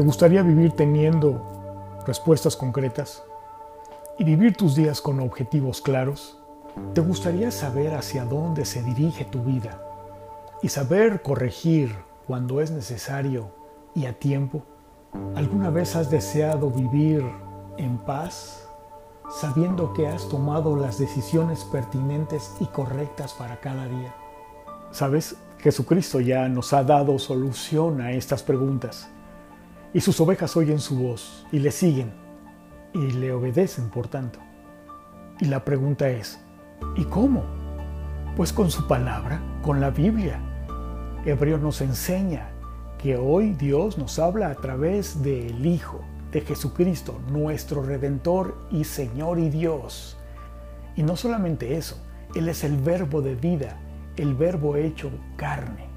¿Te gustaría vivir teniendo respuestas concretas y vivir tus días con objetivos claros? ¿Te gustaría saber hacia dónde se dirige tu vida y saber corregir cuando es necesario y a tiempo? ¿Alguna vez has deseado vivir en paz, sabiendo que has tomado las decisiones pertinentes y correctas para cada día? Sabes, Jesucristo ya nos ha dado solución a estas preguntas y sus ovejas oyen su voz y le siguen y le obedecen por tanto. Y la pregunta es, ¿y cómo? Pues con su palabra, con la Biblia. Hebreo nos enseña que hoy Dios nos habla a través del Hijo, de Jesucristo, nuestro Redentor y Señor y Dios. Y no solamente eso, Él es el verbo de vida, el verbo hecho carne.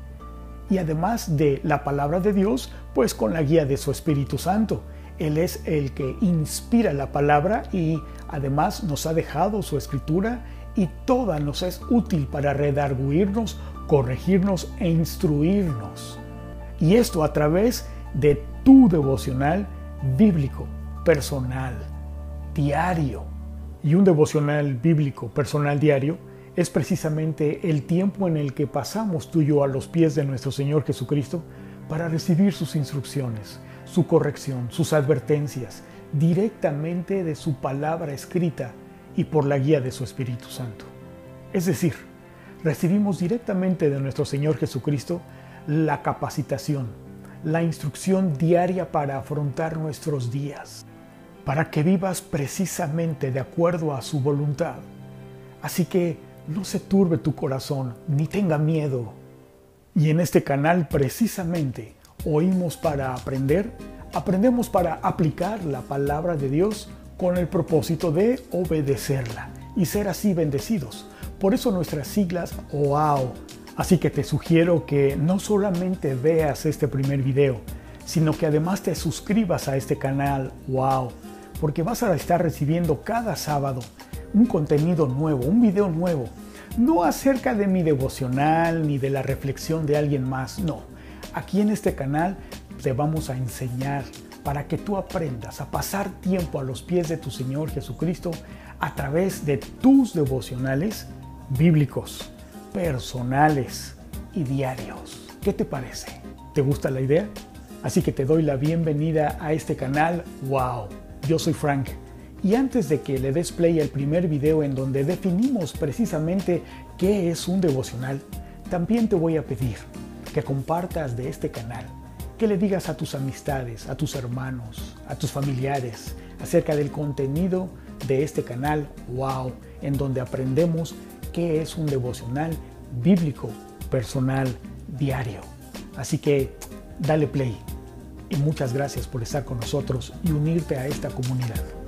Y además de la palabra de Dios, pues con la guía de su Espíritu Santo. Él es el que inspira la palabra y además nos ha dejado su escritura y toda nos es útil para redarguirnos, corregirnos e instruirnos. Y esto a través de tu devocional bíblico, personal, diario. Y un devocional bíblico, personal, diario, es precisamente el tiempo en el que pasamos tú y yo a los pies de nuestro Señor Jesucristo para recibir sus instrucciones, su corrección, sus advertencias, directamente de su palabra escrita y por la guía de su Espíritu Santo. Es decir, recibimos directamente de nuestro Señor Jesucristo la capacitación, la instrucción diaria para afrontar nuestros días, para que vivas precisamente de acuerdo a su voluntad. Así que no se turbe tu corazón, ni tenga miedo. Y en este canal precisamente oímos para aprender, aprendemos para aplicar la palabra de Dios con el propósito de obedecerla y ser así bendecidos. Por eso nuestras siglas OAO Así que te sugiero que no solamente veas este primer video, sino que además te suscribas a este canal, wow, porque vas a estar recibiendo cada sábado un contenido nuevo, un video nuevo, no acerca de mi devocional ni de la reflexión de alguien más, no. Aquí en este canal te vamos a enseñar para que tú aprendas a pasar tiempo a los pies de tu Señor Jesucristo a través de tus devocionales bíblicos personales y diarios. ¿Qué te parece? ¿Te gusta la idea? Así que te doy la bienvenida a este canal. ¡Wow! Yo soy Frank. Y antes de que le des play al primer video en donde definimos precisamente qué es un devocional, también te voy a pedir que compartas de este canal, que le digas a tus amistades, a tus hermanos, a tus familiares acerca del contenido de este canal, wow, en donde aprendemos qué es un devocional bíblico, personal, diario. Así que dale play y muchas gracias por estar con nosotros y unirte a esta comunidad.